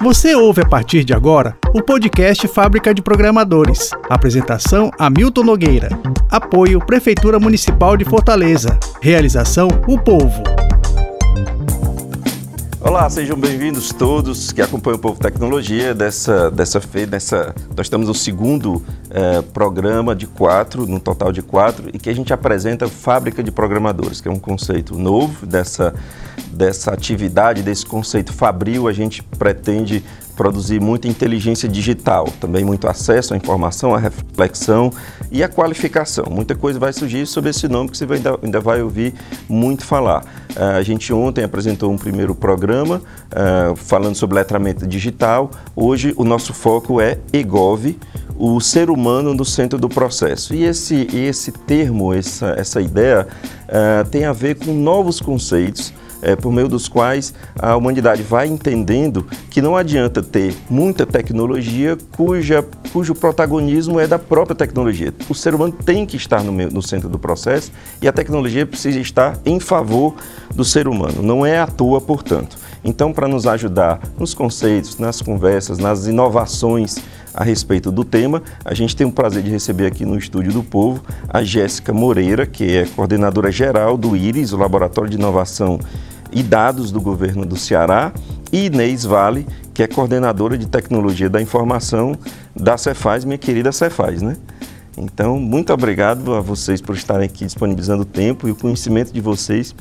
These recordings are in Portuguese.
Você ouve a partir de agora o podcast Fábrica de Programadores. Apresentação Hamilton Nogueira. Apoio Prefeitura Municipal de Fortaleza. Realização O Povo. Olá, sejam bem-vindos todos que acompanham o Povo Tecnologia dessa, dessa feira. Dessa, nós estamos no segundo eh, programa de quatro, no total de quatro, e que a gente apresenta Fábrica de Programadores, que é um conceito novo dessa, dessa atividade, desse conceito fabril. A gente pretende produzir muita inteligência digital, também muito acesso à informação, à reflexão e à qualificação. Muita coisa vai surgir sobre esse nome que você ainda, ainda vai ouvir muito falar. Uh, a gente ontem apresentou um primeiro programa uh, falando sobre letramento digital. Hoje o nosso foco é EGOV, o ser humano no centro do processo. E esse, esse termo, essa, essa ideia, uh, tem a ver com novos conceitos é, por meio dos quais a humanidade vai entendendo que não adianta ter muita tecnologia cuja, cujo protagonismo é da própria tecnologia. O ser humano tem que estar no, meio, no centro do processo e a tecnologia precisa estar em favor do ser humano. Não é à toa, portanto. Então, para nos ajudar nos conceitos, nas conversas, nas inovações a respeito do tema, a gente tem o prazer de receber aqui no Estúdio do Povo a Jéssica Moreira, que é coordenadora geral do IRIS, o Laboratório de Inovação e Dados do Governo do Ceará, e Inês Vale, que é coordenadora de Tecnologia da Informação da Cefaz, minha querida Cefaz, né? Então, muito obrigado a vocês por estarem aqui disponibilizando o tempo e o conhecimento de vocês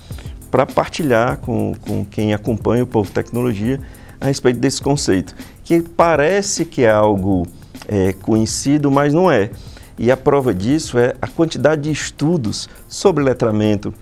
para partilhar com, com quem acompanha o Povo Tecnologia a respeito desse conceito, que parece que é algo é, conhecido, mas não é. E a prova disso é a quantidade de estudos sobre letramento,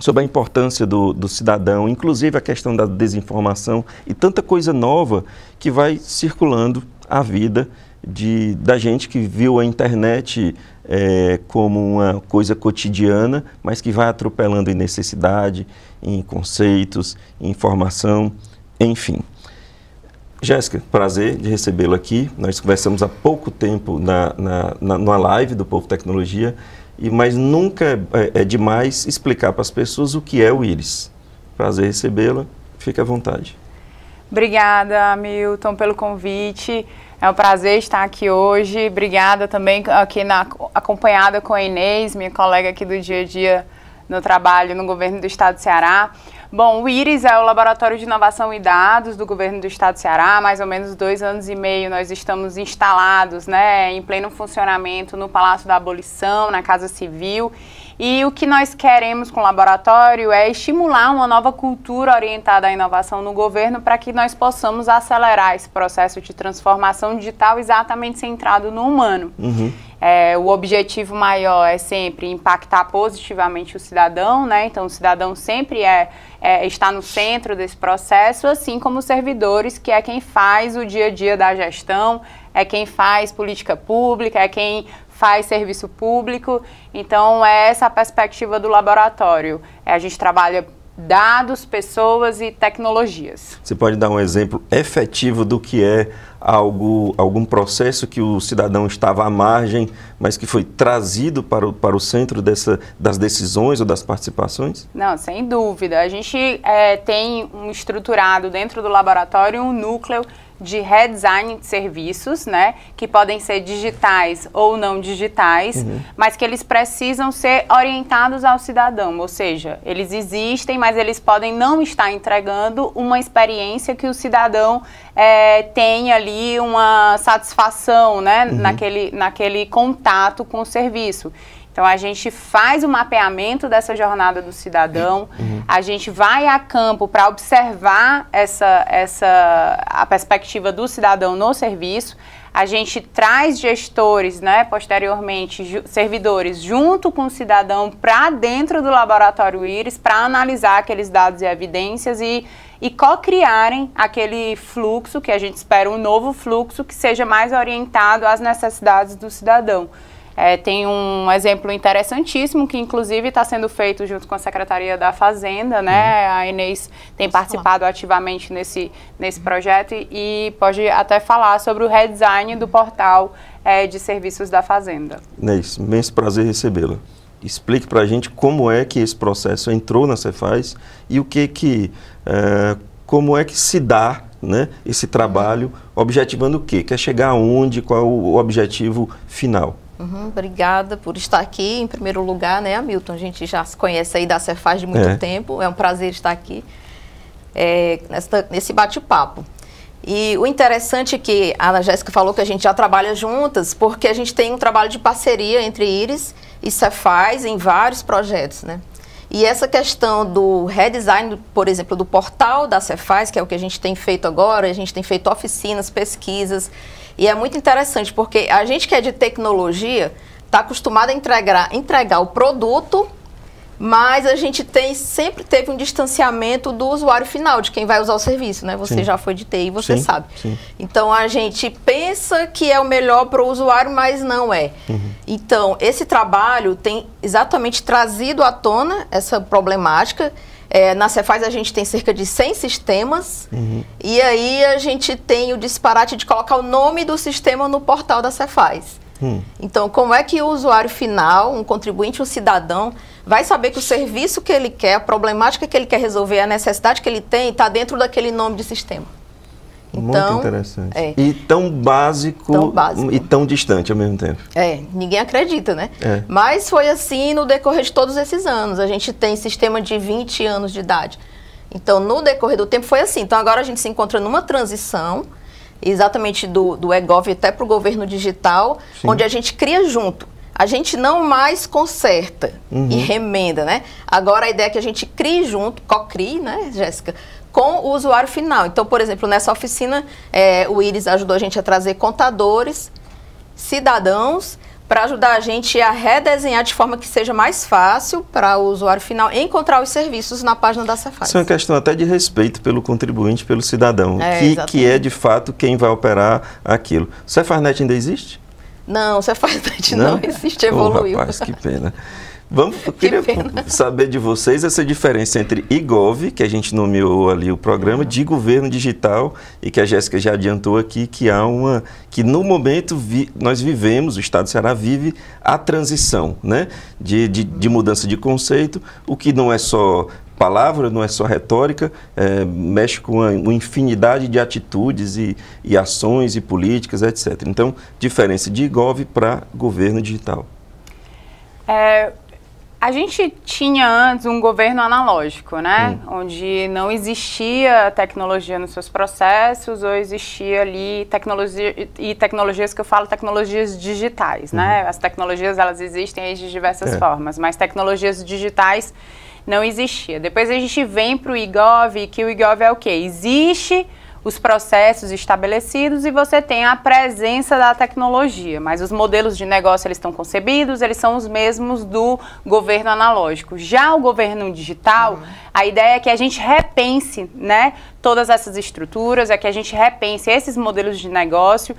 sobre a importância do, do, cidadão, inclusive a questão da desinformação e tanta coisa nova que vai circulando a vida de, da gente que viu a internet é, como uma coisa cotidiana, mas que vai atropelando em necessidade, em conceitos, em informação, enfim. Jéssica, prazer de recebê-lo aqui. Nós conversamos há pouco tempo na, na, na, numa live do Povo Tecnologia e, mas nunca é, é, demais explicar para as pessoas o que é o íris. Prazer recebê-la, fique à vontade. Obrigada, Milton, pelo convite. É um prazer estar aqui hoje. Obrigada também aqui na, acompanhada com a Inês, minha colega aqui do dia a dia no trabalho no governo do estado do Ceará. Bom, o IRIS é o Laboratório de Inovação e Dados do governo do estado do Ceará. Mais ou menos dois anos e meio nós estamos instalados, né, em pleno funcionamento no Palácio da Abolição, na Casa Civil. E o que nós queremos com o laboratório é estimular uma nova cultura orientada à inovação no governo para que nós possamos acelerar esse processo de transformação digital exatamente centrado no humano. Uhum. É, o objetivo maior é sempre impactar positivamente o cidadão, né? Então, o cidadão sempre é, é, está no centro desse processo, assim como os servidores, que é quem faz o dia a dia da gestão, é quem faz política pública, é quem faz serviço público. Então, é essa a perspectiva do laboratório. É, a gente trabalha dados, pessoas e tecnologias. Você pode dar um exemplo efetivo do que é algo, algum processo que o cidadão estava à margem, mas que foi trazido para o, para o centro dessa, das decisões ou das participações? Não, sem dúvida. A gente é, tem um estruturado dentro do laboratório um núcleo de redesign de serviços, né, que podem ser digitais ou não digitais, uhum. mas que eles precisam ser orientados ao cidadão, ou seja, eles existem, mas eles podem não estar entregando uma experiência que o cidadão é, tem ali uma satisfação, né, uhum. naquele, naquele contato com o serviço. Então a gente faz o mapeamento dessa jornada do cidadão, uhum. a gente vai a campo para observar essa, essa a perspectiva do cidadão no serviço. A gente traz gestores, né, posteriormente ju servidores, junto com o cidadão para dentro do laboratório IRIS para analisar aqueles dados e evidências e, e co-criarem aquele fluxo que a gente espera um novo fluxo que seja mais orientado às necessidades do cidadão. É, tem um exemplo interessantíssimo que, inclusive, está sendo feito junto com a Secretaria da Fazenda, né? Uhum. A Inês tem Posso participado falar. ativamente nesse, nesse projeto e, e, pode até falar sobre o redesign do portal é, de serviços da Fazenda. Inês, imenso prazer recebê-la. Explique para a gente como é que esse processo entrou na Cefaz e o que que, é, como é que se dá né, esse trabalho, objetivando o quê? Quer chegar aonde? Qual é o objetivo final? Uhum, obrigada por estar aqui. Em primeiro lugar, né, Hamilton? A gente já se conhece aí da Cefaz de muito é. tempo. É um prazer estar aqui é, nessa, nesse bate-papo. E o interessante é que a Ana Jéssica falou que a gente já trabalha juntas, porque a gente tem um trabalho de parceria entre Iris e Cefaz em vários projetos, né? E essa questão do redesign, por exemplo, do portal da Cefaz, que é o que a gente tem feito agora, a gente tem feito oficinas, pesquisas, e é muito interessante, porque a gente que é de tecnologia está acostumado a entregar, entregar o produto mas a gente tem sempre teve um distanciamento do usuário final, de quem vai usar o serviço, né? Você sim. já foi de TI, você sim, sabe. Sim. Então a gente pensa que é o melhor para o usuário, mas não é. Uhum. Então, esse trabalho tem exatamente trazido à tona essa problemática. É, na Cefaz a gente tem cerca de 100 sistemas uhum. e aí a gente tem o disparate de colocar o nome do sistema no portal da Cefaz. Hum. Então, como é que o usuário final, um contribuinte, um cidadão, vai saber que o serviço que ele quer, a problemática que ele quer resolver, a necessidade que ele tem, está dentro daquele nome de sistema? Então, Muito interessante. É. E tão básico, tão básico, e tão distante ao mesmo tempo. É, ninguém acredita, né? É. Mas foi assim no decorrer de todos esses anos. A gente tem sistema de 20 anos de idade. Então, no decorrer do tempo foi assim. Então, agora a gente se encontra numa transição exatamente do, do EGOV até para o governo digital, Sim. onde a gente cria junto. A gente não mais conserta uhum. e remenda, né? Agora a ideia é que a gente crie junto, co-crie, né, Jéssica? Com o usuário final. Então, por exemplo, nessa oficina, é, o Iris ajudou a gente a trazer contadores, cidadãos para ajudar a gente a redesenhar de forma que seja mais fácil para o usuário final encontrar os serviços na página da Cefaz. Isso é uma questão até de respeito pelo contribuinte, pelo cidadão, é, que, que é de fato quem vai operar aquilo. O Cefarnet ainda existe? Não, o Cefarnet não, não existe, evoluiu. Oh, rapaz, que pena. Vamos, eu queria saber de vocês essa diferença entre IGOV, que a gente nomeou ali o programa, de governo digital, e que a Jéssica já adiantou aqui, que há uma. que no momento vi, nós vivemos, o Estado do Ceará vive a transição né, de, de, de mudança de conceito, o que não é só palavra, não é só retórica, é, mexe com uma, uma, infinidade de atitudes e, e ações e políticas, etc. Então, diferença de IGOV para governo digital. É, a gente tinha antes um governo analógico, né? Hum. Onde não existia tecnologia nos seus processos ou existia ali tecnologia e tecnologias que eu falo tecnologias digitais, né? uhum. né? As tecnologias elas existem de diversas é. formas, mas tecnologias digitais não existia. Depois a gente vem para o IGOV, que o IGOV é o quê? Existe os processos estabelecidos e você tem a presença da tecnologia, mas os modelos de negócio eles estão concebidos, eles são os mesmos do governo analógico. Já o governo digital, uhum. a ideia é que a gente repense, né, todas essas estruturas, é que a gente repense esses modelos de negócio,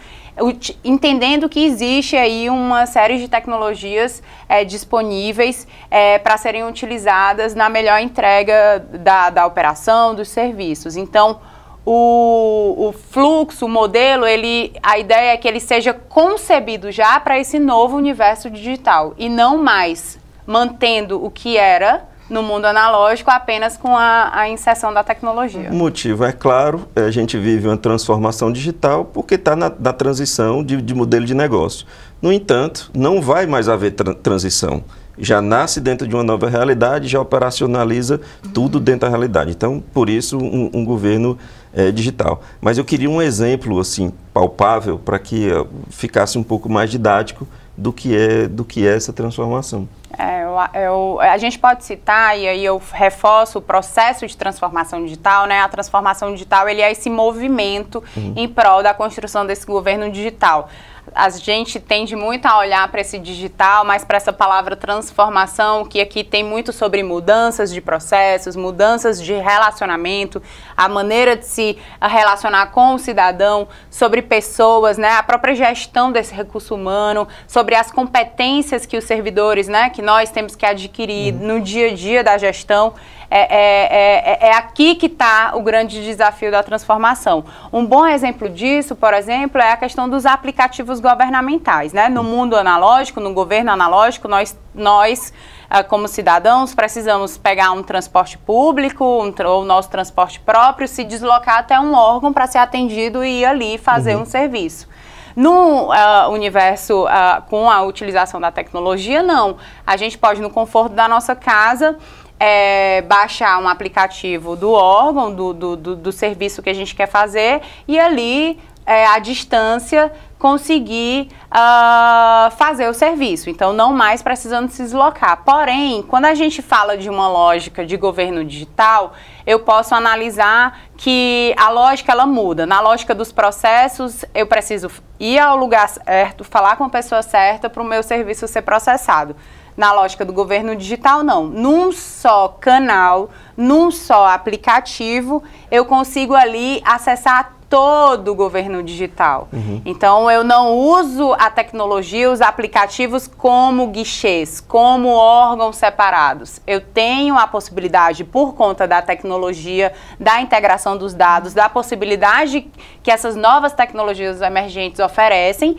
entendendo que existe aí uma série de tecnologias é, disponíveis é, para serem utilizadas na melhor entrega da, da operação, dos serviços. Então, o, o fluxo, o modelo, ele, a ideia é que ele seja concebido já para esse novo universo digital e não mais mantendo o que era no mundo analógico apenas com a, a inserção da tecnologia. O motivo é claro, é, a gente vive uma transformação digital porque está na, na, transição de, de, modelo de negócio. No entanto, não vai mais haver tra transição. Já nasce dentro de uma nova realidade, já operacionaliza tudo dentro da realidade. Então, por isso, um, um governo é, digital. Mas eu queria um exemplo assim palpável para que uh, ficasse um pouco mais didático do que é do que é essa transformação. É, eu, eu, a gente pode citar e aí eu reforço o processo de transformação digital, né? A transformação digital ele é esse movimento uhum. em prol da construção desse governo digital a gente tende muito a olhar para esse digital, mas para essa palavra transformação, que aqui tem muito sobre mudanças de processos, mudanças de relacionamento, a maneira de se relacionar com o cidadão, sobre pessoas, né, a própria gestão desse recurso humano, sobre as competências que os servidores, né, que nós temos que adquirir uhum. no dia a dia da gestão. É, é, é, é aqui que está o grande desafio da transformação. Um bom exemplo disso, por exemplo, é a questão dos aplicativos governamentais. Né? No mundo analógico, no governo analógico, nós, nós ah, como cidadãos, precisamos pegar um transporte público um, ou nosso transporte próprio, se deslocar até um órgão para ser atendido e ir ali fazer uhum. um serviço. No uh, universo uh, com a utilização da tecnologia, não. A gente pode, no conforto da nossa casa, é, baixar um aplicativo do órgão, do, do, do, do, serviço que a gente quer fazer, e ali, é, à distância, conseguir uh, fazer o serviço. Então, não mais precisando se deslocar. Porém, quando a gente fala de uma lógica de governo digital, eu posso analisar que a lógica ela muda. Na lógica dos processos, eu preciso ir ao lugar certo, falar com a pessoa certa para o meu serviço ser processado. Na lógica do governo digital, não. Num só canal, num só aplicativo, eu consigo ali acessar todo o governo digital. Uhum. Então, eu não uso a tecnologia, os aplicativos como guichês, como órgãos separados. Eu tenho a possibilidade, por conta da tecnologia, da integração dos dados, da possibilidade que essas novas tecnologias emergentes oferecem,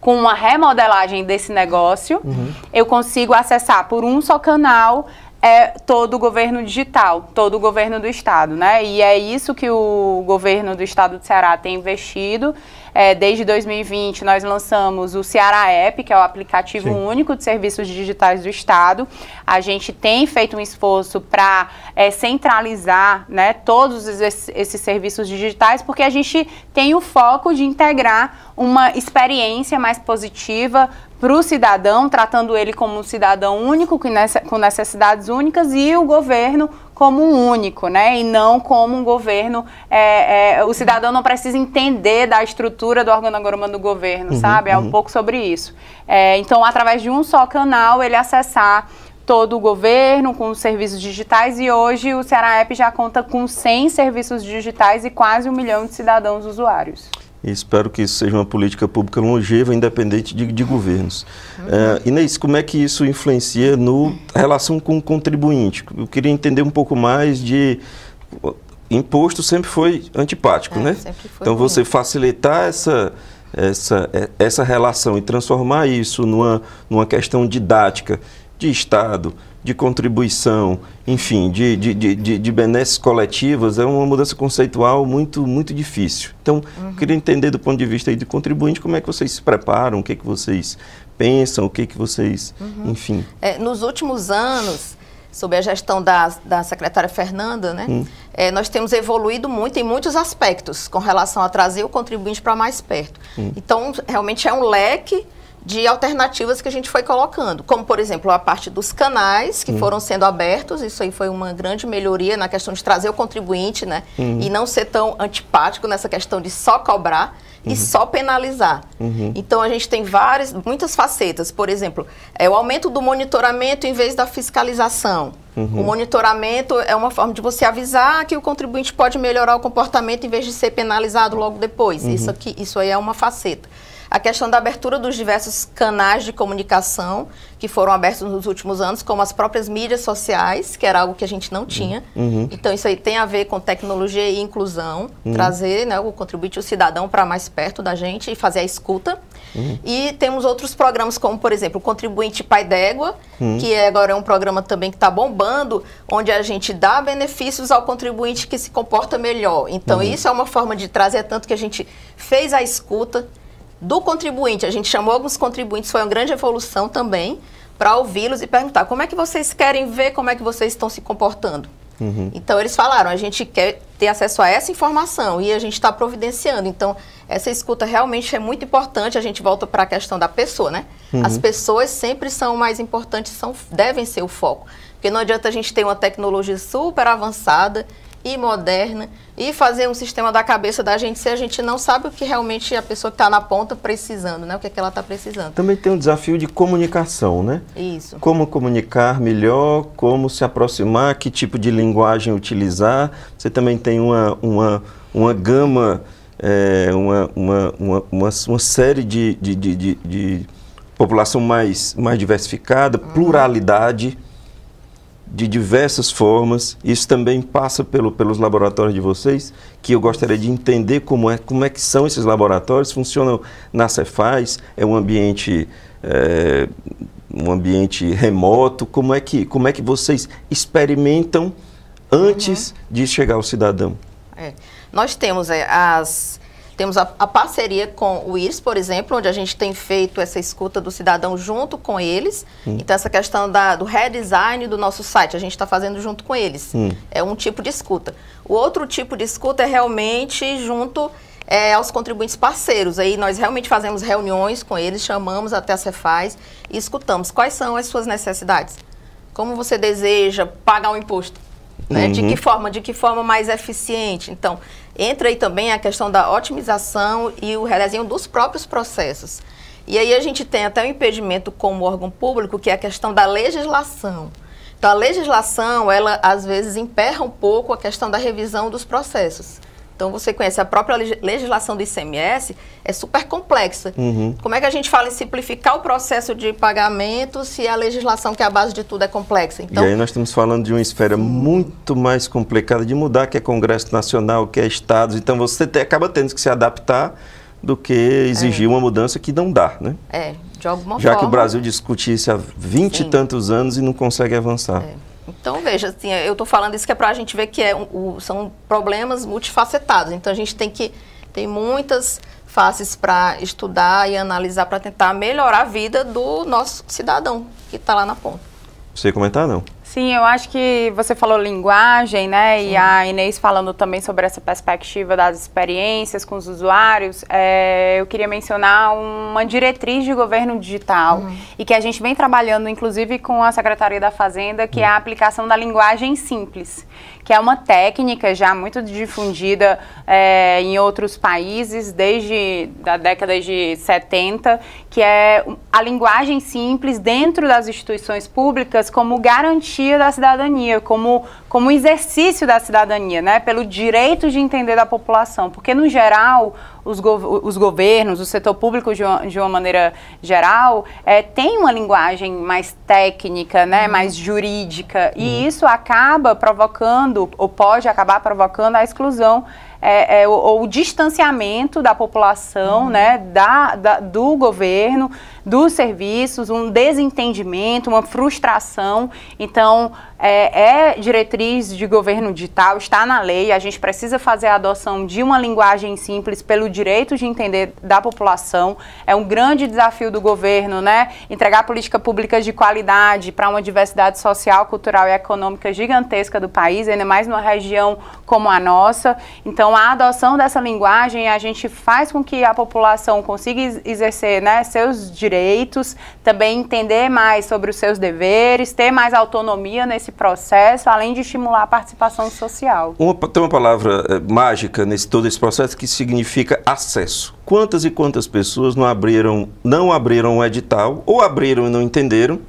com uma remodelagem desse negócio, uhum. eu consigo acessar por um só canal é todo o governo digital, todo o governo do estado, né? E é isso que o governo do estado do Ceará tem investido. É, desde 2020 nós lançamos o Ceará App, que é o aplicativo Sim. único de serviços digitais do estado. A gente tem feito um esforço para é, centralizar, né, todos esses, esses serviços digitais, porque a gente tem o foco de integrar uma experiência mais positiva para o cidadão, tratando ele como um cidadão único, com necessidades únicas, e o governo como um único, né? E não como um governo. É, é, o cidadão não precisa entender da estrutura do organograma do governo, uhum, sabe? É um uhum. pouco sobre isso. É, então, através de um só canal, ele acessar todo o governo com os serviços digitais e hoje o Ceará App já conta com 100 serviços digitais e quase um milhão de cidadãos usuários. E espero que isso seja uma política pública longeva, independente de, de governos. Uhum. Uh, Inês, como é que isso influencia na relação com o contribuinte? Eu queria entender um pouco mais de. Imposto sempre foi antipático, é, né? Foi então, ruim. você facilitar essa, essa, essa relação e transformar isso numa, numa questão didática de Estado, de contribuição, enfim, de, de, de, de benesses coletivas, é uma mudança conceitual muito, muito difícil. Então, uhum. queria entender do ponto de vista aí de contribuinte, como é que vocês se preparam, o que, é que vocês pensam, o que, é que vocês, uhum. enfim. É, nos últimos anos, sob a gestão da, da secretária Fernanda, né, hum. é, nós temos evoluído muito em muitos aspectos com relação a trazer o contribuinte para mais perto. Hum. Então, realmente é um leque de alternativas que a gente foi colocando, como por exemplo a parte dos canais que uhum. foram sendo abertos, isso aí foi uma grande melhoria na questão de trazer o contribuinte, né, uhum. e não ser tão antipático nessa questão de só cobrar e uhum. só penalizar. Uhum. Então a gente tem várias, muitas facetas, por exemplo, é o aumento do monitoramento em vez da fiscalização. Uhum. O monitoramento é uma forma de você avisar que o contribuinte pode melhorar o comportamento em vez de ser penalizado logo depois. Uhum. Isso aqui, isso aí é uma faceta a questão da abertura dos diversos canais de comunicação que foram abertos nos últimos anos, como as próprias mídias sociais, que era algo que a gente não tinha. Uhum. Então, isso aí tem a ver com tecnologia e inclusão, uhum. trazer né, o contribuinte, o cidadão, para mais perto da gente e fazer a escuta. Uhum. E temos outros programas, como, por exemplo, o Contribuinte Pai d'Égua, uhum. que agora é um programa também que está bombando, onde a gente dá benefícios ao contribuinte que se comporta melhor. Então, uhum. isso é uma forma de trazer, tanto que a gente fez a escuta, do contribuinte. A gente chamou alguns contribuintes, foi uma grande evolução também, para ouvi-los e perguntar como é que vocês querem ver como é que vocês estão se comportando. Uhum. Então eles falaram, a gente quer ter acesso a essa informação e a gente está providenciando. Então essa escuta realmente é muito importante. A gente volta para a questão da pessoa, né? Uhum. As pessoas sempre são mais importantes, são, devem ser o foco. Porque não adianta a gente ter uma tecnologia super avançada e moderna e fazer um sistema da cabeça da gente se a gente não sabe o que realmente a pessoa que está na ponta precisando, né? O que, é que ela está precisando. Também tem um desafio de comunicação, né? Isso. Como comunicar melhor, como se aproximar, que tipo de linguagem utilizar. Você também tem uma, uma, uma gama, é, uma, uma, uma, uma, série de, de, de, de, de população mais, mais diversificada, uhum. pluralidade de diversas formas. Isso também passa pelo, pelos laboratórios de vocês, que eu gostaria de entender como é, como é que são esses laboratórios, funcionam na Cefaz, é um ambiente é, um ambiente remoto, como é que, como é que vocês experimentam antes uhum. de chegar ao cidadão? É. Nós temos é, as temos a, a, parceria com o IRS, por exemplo, onde a gente tem feito essa escuta do cidadão junto com eles. Hum. Então, essa questão da, do redesign do nosso site, a gente está fazendo junto com eles. Hum. É um tipo de escuta. O outro tipo de escuta é realmente junto é, aos contribuintes parceiros. Aí nós realmente fazemos reuniões com eles, chamamos até a Cefaz e escutamos quais são as suas necessidades. Como você deseja pagar o imposto? Né? Uhum. De que forma? De que forma mais eficiente? Então, entra aí também a questão da otimização e o redesenho dos próprios processos. E aí a gente tem até um impedimento como órgão público, que é a questão da legislação. Então, a legislação, ela às vezes emperra um pouco a questão da revisão dos processos. Então, você conhece a própria legislação do ICMS, é super complexa. Uhum. Como é que a gente fala em simplificar o processo de pagamento se a legislação, que é a base de tudo, é complexa? Então, e aí nós estamos falando de uma esfera muito mais complicada de mudar, que é Congresso Nacional, que é Estados. Então, você te, acaba tendo que se adaptar do que exigir é. uma mudança que não dá, né? É, de alguma Já forma. que o Brasil discute isso há 20 sim. e tantos anos e não consegue avançar. É. Então, veja, assim, eu estou falando isso que é para a gente ver que é, o, são problemas multifacetados. Então, a gente tem que tem muitas faces para estudar e analisar para tentar melhorar a vida do nosso cidadão que está lá na ponta. Você comentar, não? Sim, eu acho que você falou linguagem, né? Sim. E a Inês falando também sobre essa perspectiva das experiências com os usuários. É, eu queria mencionar uma diretriz de governo digital uhum. e que a gente vem trabalhando, inclusive, com a Secretaria da Fazenda, que é a aplicação da linguagem simples que é uma técnica já muito difundida é, em outros países desde a década de 70, que é a linguagem simples dentro das instituições públicas como garantia da cidadania, como, como exercício da cidadania, né, pelo direito de entender da população, porque no geral os, go os governos, o setor público de uma, de uma maneira geral, é, tem uma linguagem mais técnica, né, uhum. mais jurídica, uhum. e isso acaba provocando, ou pode acabar provocando a exclusão é, é, o, o, distanciamento da população, uhum. né, da, da, do governo, dos serviços, um desentendimento, uma frustração. Então, é, é, diretriz de governo digital, está na lei, a gente precisa fazer a adoção de uma linguagem simples pelo direito de entender da população. É um grande desafio do governo, né? Entregar política pública de qualidade para uma diversidade social, cultural e econômica gigantesca do país, ainda mais numa região como a nossa. Então, a adoção dessa linguagem, a gente faz com que a população consiga exercer né, seus direitos, também entender mais sobre os seus deveres, ter mais autonomia nesse esse processo, além de estimular a participação social. Uma, tem uma palavra é, mágica nesse todo esse processo que significa acesso. Quantas e quantas pessoas não abriram, não abriram o edital, ou abriram e não entenderam,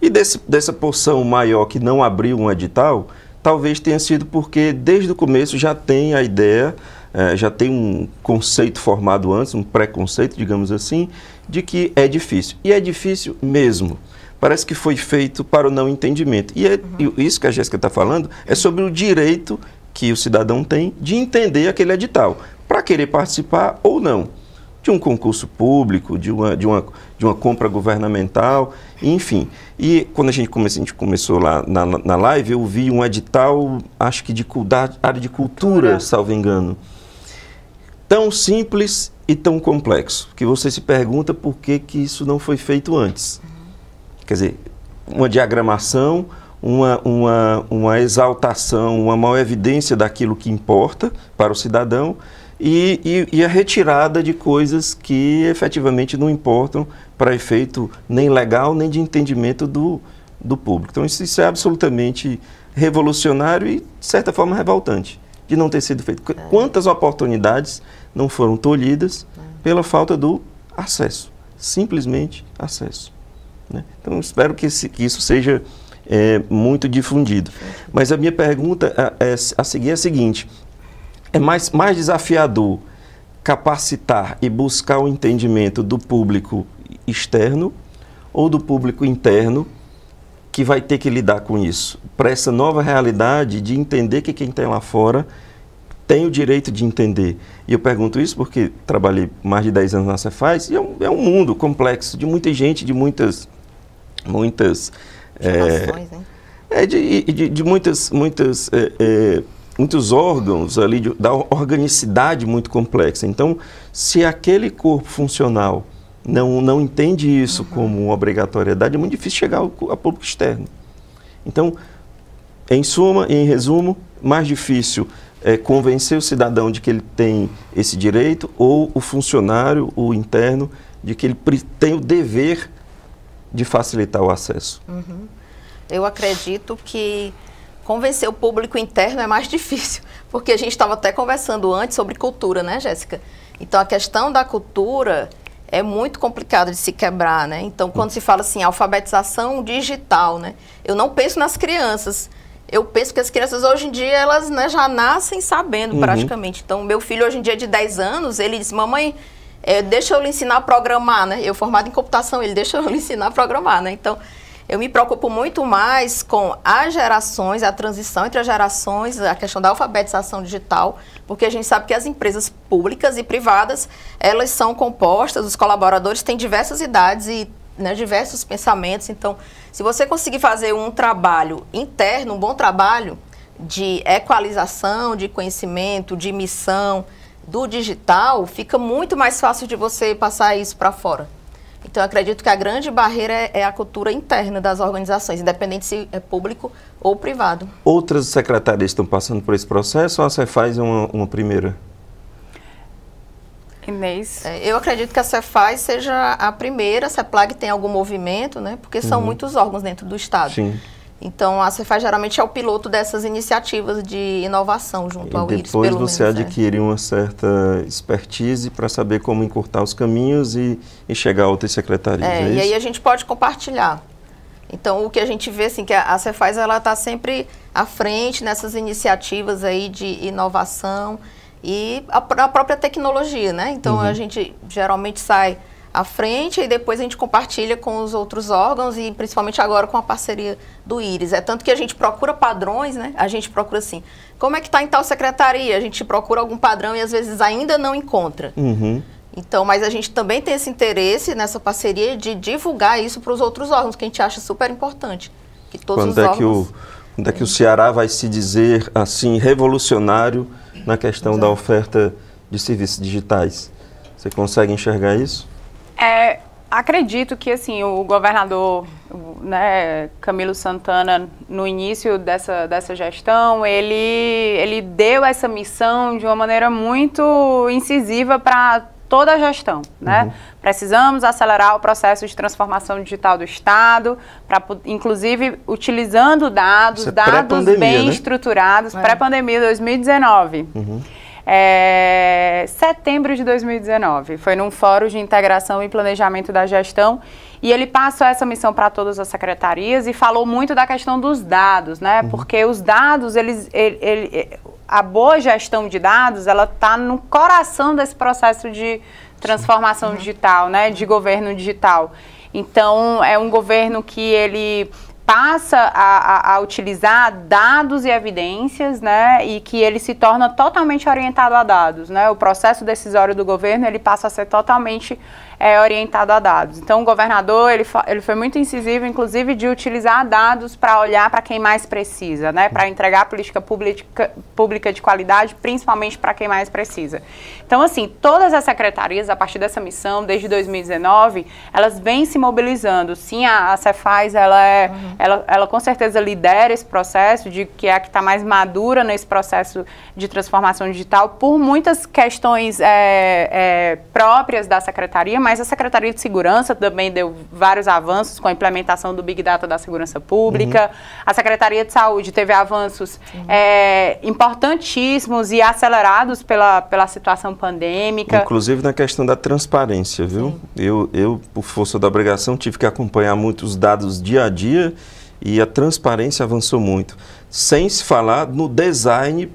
e desse, dessa porção maior que não abriu um edital, talvez tenha sido porque desde o começo já tem a ideia, é, já tem um conceito formado antes, um preconceito, digamos assim, de que é difícil. E é difícil mesmo parece que foi feito para o não entendimento. E, é, uhum. isso que a Jéssica está falando é sobre o direito que o cidadão tem de entender aquele edital, para querer participar ou não de um concurso público, de uma, de uma, de uma compra governamental, enfim. E quando a gente, come, a gente começou lá na, na live, eu vi um edital, acho que de, da área de cultura, salvo engano. Tão simples e tão complexo, que você se pergunta por que, que isso não foi feito antes. Quer dizer, uma diagramação, uma, uma, uma exaltação, uma maior evidência daquilo que importa para o cidadão e, e, e, a retirada de coisas que efetivamente não importam para efeito nem legal nem de entendimento do, do público. Então, isso, isso, é absolutamente revolucionário e, de certa forma, revoltante de não ter sido feito. É. Quantas oportunidades não foram tolhidas é. pela falta do acesso? Simplesmente acesso. Né? Então, espero que, esse, que isso seja é, muito difundido. Mas a minha pergunta é, é, a seguir é a seguinte: é mais, mais desafiador capacitar e buscar o entendimento do público externo ou do público interno que vai ter que lidar com isso? Para essa nova realidade de entender que quem tem lá fora tem o direito de entender. E eu pergunto isso porque trabalhei mais de 10 anos na Cefaz e é um, é um mundo complexo, de muita gente, de muitas... muitas é, é de, de, de, muitas, muitas, é, é, muitos órgãos ali, de, da organicidade muito complexa. Então, se aquele corpo funcional não, não entende isso uhum. como uma obrigatoriedade, é muito difícil chegar ao, ao público externo. Então, em suma, em resumo, mais difícil é convencer o cidadão de que ele tem esse direito ou o funcionário, o interno, de que ele tem o dever de facilitar o acesso. Uhum. Eu acredito que convencer o público interno é mais difícil, porque a gente estava até conversando antes sobre cultura, né, Jéssica? Então a questão da cultura é muito complicado de se quebrar, né? Então quando se fala assim alfabetização digital, né? Eu não penso nas crianças. Eu penso que as crianças hoje em dia elas né, já nascem sabendo uhum. praticamente. Então meu filho hoje em dia de 10 anos, ele diz: "Mamãe, é, deixa eu lhe ensinar a programar, né? Eu formado em computação, ele deixa eu lhe ensinar a programar, né? Então eu me preocupo muito mais com as gerações, a transição entre as gerações, a questão da alfabetização digital, porque a gente sabe que as empresas públicas e privadas, elas são compostas, os colaboradores têm diversas idades e né, diversos pensamentos. Então, se você conseguir fazer um trabalho interno, um bom trabalho de equalização, de conhecimento, de missão do digital, fica muito mais fácil de você passar isso para fora. Então, acredito que a grande barreira é, é a cultura interna das organizações, independente se é público ou privado. Outras secretarias estão passando por esse processo ou Cefaz é uma, uma primeira? Inês? É, eu acredito que a Cefaz seja a primeira, a CEPLAG tem algum movimento, né? Porque são uhum. muitos órgãos dentro do Estado. Sim. Então, a Cefaz geralmente é o piloto dessas iniciativas de inovação junto e ao IRIS. Depois você menos, adquire é. uma certa expertise para saber como encurtar os caminhos e, e chegar a outras secretarias. É, é e aí a gente pode compartilhar. Então, o que a gente vê, assim, que a Cefaz ela está sempre à frente nessas iniciativas aí de inovação e a, a própria tecnologia, né? Então, uhum. a gente geralmente sai à frente e depois a gente compartilha com os outros órgãos e principalmente agora com a parceria do Íris. É tanto que a gente procura padrões, né? A gente procura assim, como é que está em tal secretaria? A gente procura algum padrão e às vezes ainda não encontra. Uhum. Então, mas a gente também tem esse interesse nessa parceria de divulgar isso para os outros órgãos, que a gente acha super importante. Que todos quando os é órgãos... que o Quando é que o Ceará vai se dizer assim revolucionário na questão Exato. da oferta de serviços digitais? Você consegue enxergar isso? É, acredito que assim o governador né, Camilo Santana no início dessa, dessa gestão ele ele deu essa missão de uma maneira muito incisiva para toda a gestão, né? Uhum. Precisamos acelerar o processo de transformação digital do Estado, para inclusive utilizando dados, é dados bem né? estruturados, é. pré-pandemia 2019. Uhum é, setembro de 2019. Foi num fórum de integração e planejamento da gestão e ele passou essa missão para todas as secretarias e falou muito da questão dos dados, né? Uhum. Porque os dados, eles, ele, ele, a boa gestão de dados, ela está no coração desse processo de transformação uhum. digital, né? De governo digital. Então, é um governo que ele passa a, a, a, utilizar dados e evidências, né, e que ele se torna totalmente orientado a dados, né, o processo decisório do governo ele passa a ser totalmente é, orientado a dados. Então, o governador ele, ele foi muito incisivo, inclusive, de utilizar dados para olhar para quem mais precisa, né, para entregar política pública, pública de qualidade, principalmente para quem mais precisa. Então, assim, todas as secretarias, a partir dessa missão, desde 2019, elas vêm se mobilizando. Sim, a, a Cefaz, ela, é, uhum. ela, ela com certeza lidera esse processo, de que é a que está mais madura nesse processo de transformação digital, por muitas questões é, é, próprias da secretaria, mas a Secretaria de Segurança também deu vários avanços com a implementação do Big Data da segurança pública. Uhum. A Secretaria de Saúde teve avanços é, importantíssimos e acelerados pela, pela situação pandêmica. Inclusive na questão da transparência, viu? Eu, eu, por força da obrigação, tive que acompanhar muitos dados dia a dia e a transparência avançou muito. Sem se falar no design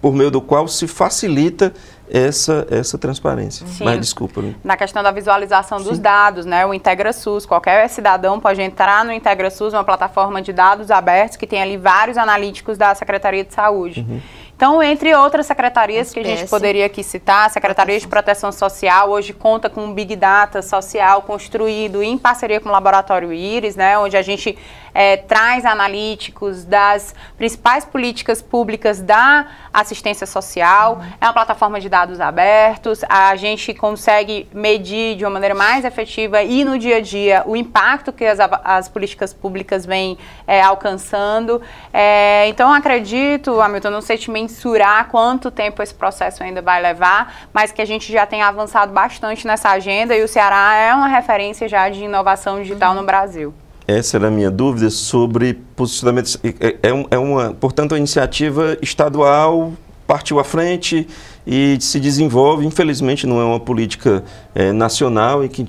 por meio do qual se facilita essa, essa transparência. Sim. Mas desculpa. Na questão da visualização dos dados, né? O IntegraSUS, qualquer cidadão pode entrar no IntegraSUS, uma plataforma de dados abertos que tem ali vários analíticos da Secretaria de Saúde. Uhum. Então, entre outras secretarias que a gente poderia aqui citar, a Secretaria de Proteção Social hoje conta com um Big Data social construído em parceria com o Laboratório Iris, né, onde a gente é, traz analíticos das principais políticas públicas da assistência social. Uhum. É uma plataforma de dados abertos. A gente consegue medir de uma maneira mais efetiva e no dia a dia o impacto que as, as políticas públicas vêm é, alcançando. É, então, acredito, Hamilton, não sei te mensurar quanto tempo esse processo ainda vai levar, mas que a gente já tem avançado bastante nessa agenda e o Ceará é uma referência já de inovação digital uhum. no Brasil. Essa era a minha dúvida sobre posicionamento. É, é, é uma, portanto, a iniciativa estadual partiu à frente e se desenvolve. Infelizmente, não é uma política é, nacional e que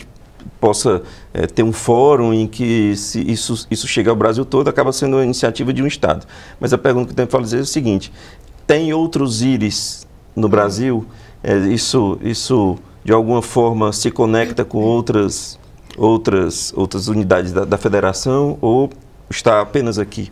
possa é, ter um fórum em que se isso, isso chega ao Brasil todo, acaba sendo uma iniciativa de um Estado. Mas a pergunta que eu tenho para fazer é o seguinte: tem outros íris no Brasil? É, isso, isso, de alguma forma, se conecta com outras outras, outras unidades da, da federação ou está apenas aqui?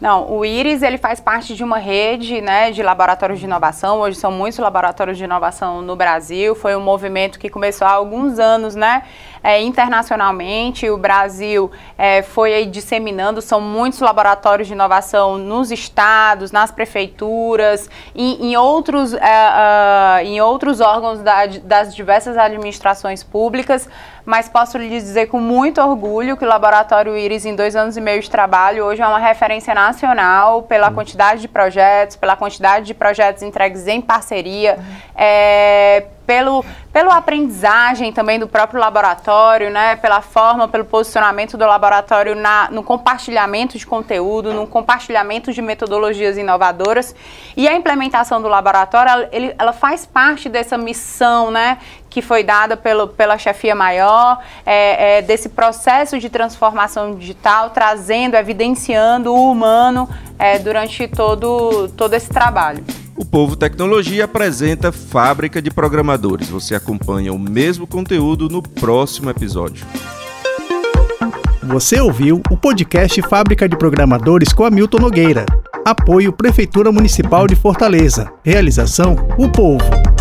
Não, o IRIS ele faz parte de uma rede né, de laboratórios de inovação. Hoje são muitos laboratórios de inovação no Brasil. Foi um movimento que começou há alguns anos, né? É, internacionalmente. O Brasil é, foi disseminando, são muitos laboratórios de inovação nos estados, nas prefeituras, em, em outros, é, uh, em outros órgãos da, das diversas administrações públicas mas posso lhe dizer com muito orgulho que o Laboratório Iris, em dois anos e meio de trabalho, hoje é uma referência nacional pela quantidade de projetos, pela quantidade de projetos entregues em parceria, uhum. é, pelo, pela aprendizagem também do próprio laboratório, né, pela forma, pelo posicionamento do laboratório na, no compartilhamento de conteúdo, no compartilhamento de metodologias inovadoras. E a implementação do laboratório, ela, ele, ela faz parte dessa missão, né, que foi dada pelo, pela chefia maior, é, é, desse processo de transformação digital, trazendo, evidenciando o humano é, durante todo, todo esse trabalho. O Povo Tecnologia apresenta Fábrica de Programadores. Você acompanha o mesmo conteúdo no próximo episódio. Você ouviu o podcast Fábrica de Programadores com Hamilton Nogueira. Apoio Prefeitura Municipal de Fortaleza. Realização O Povo.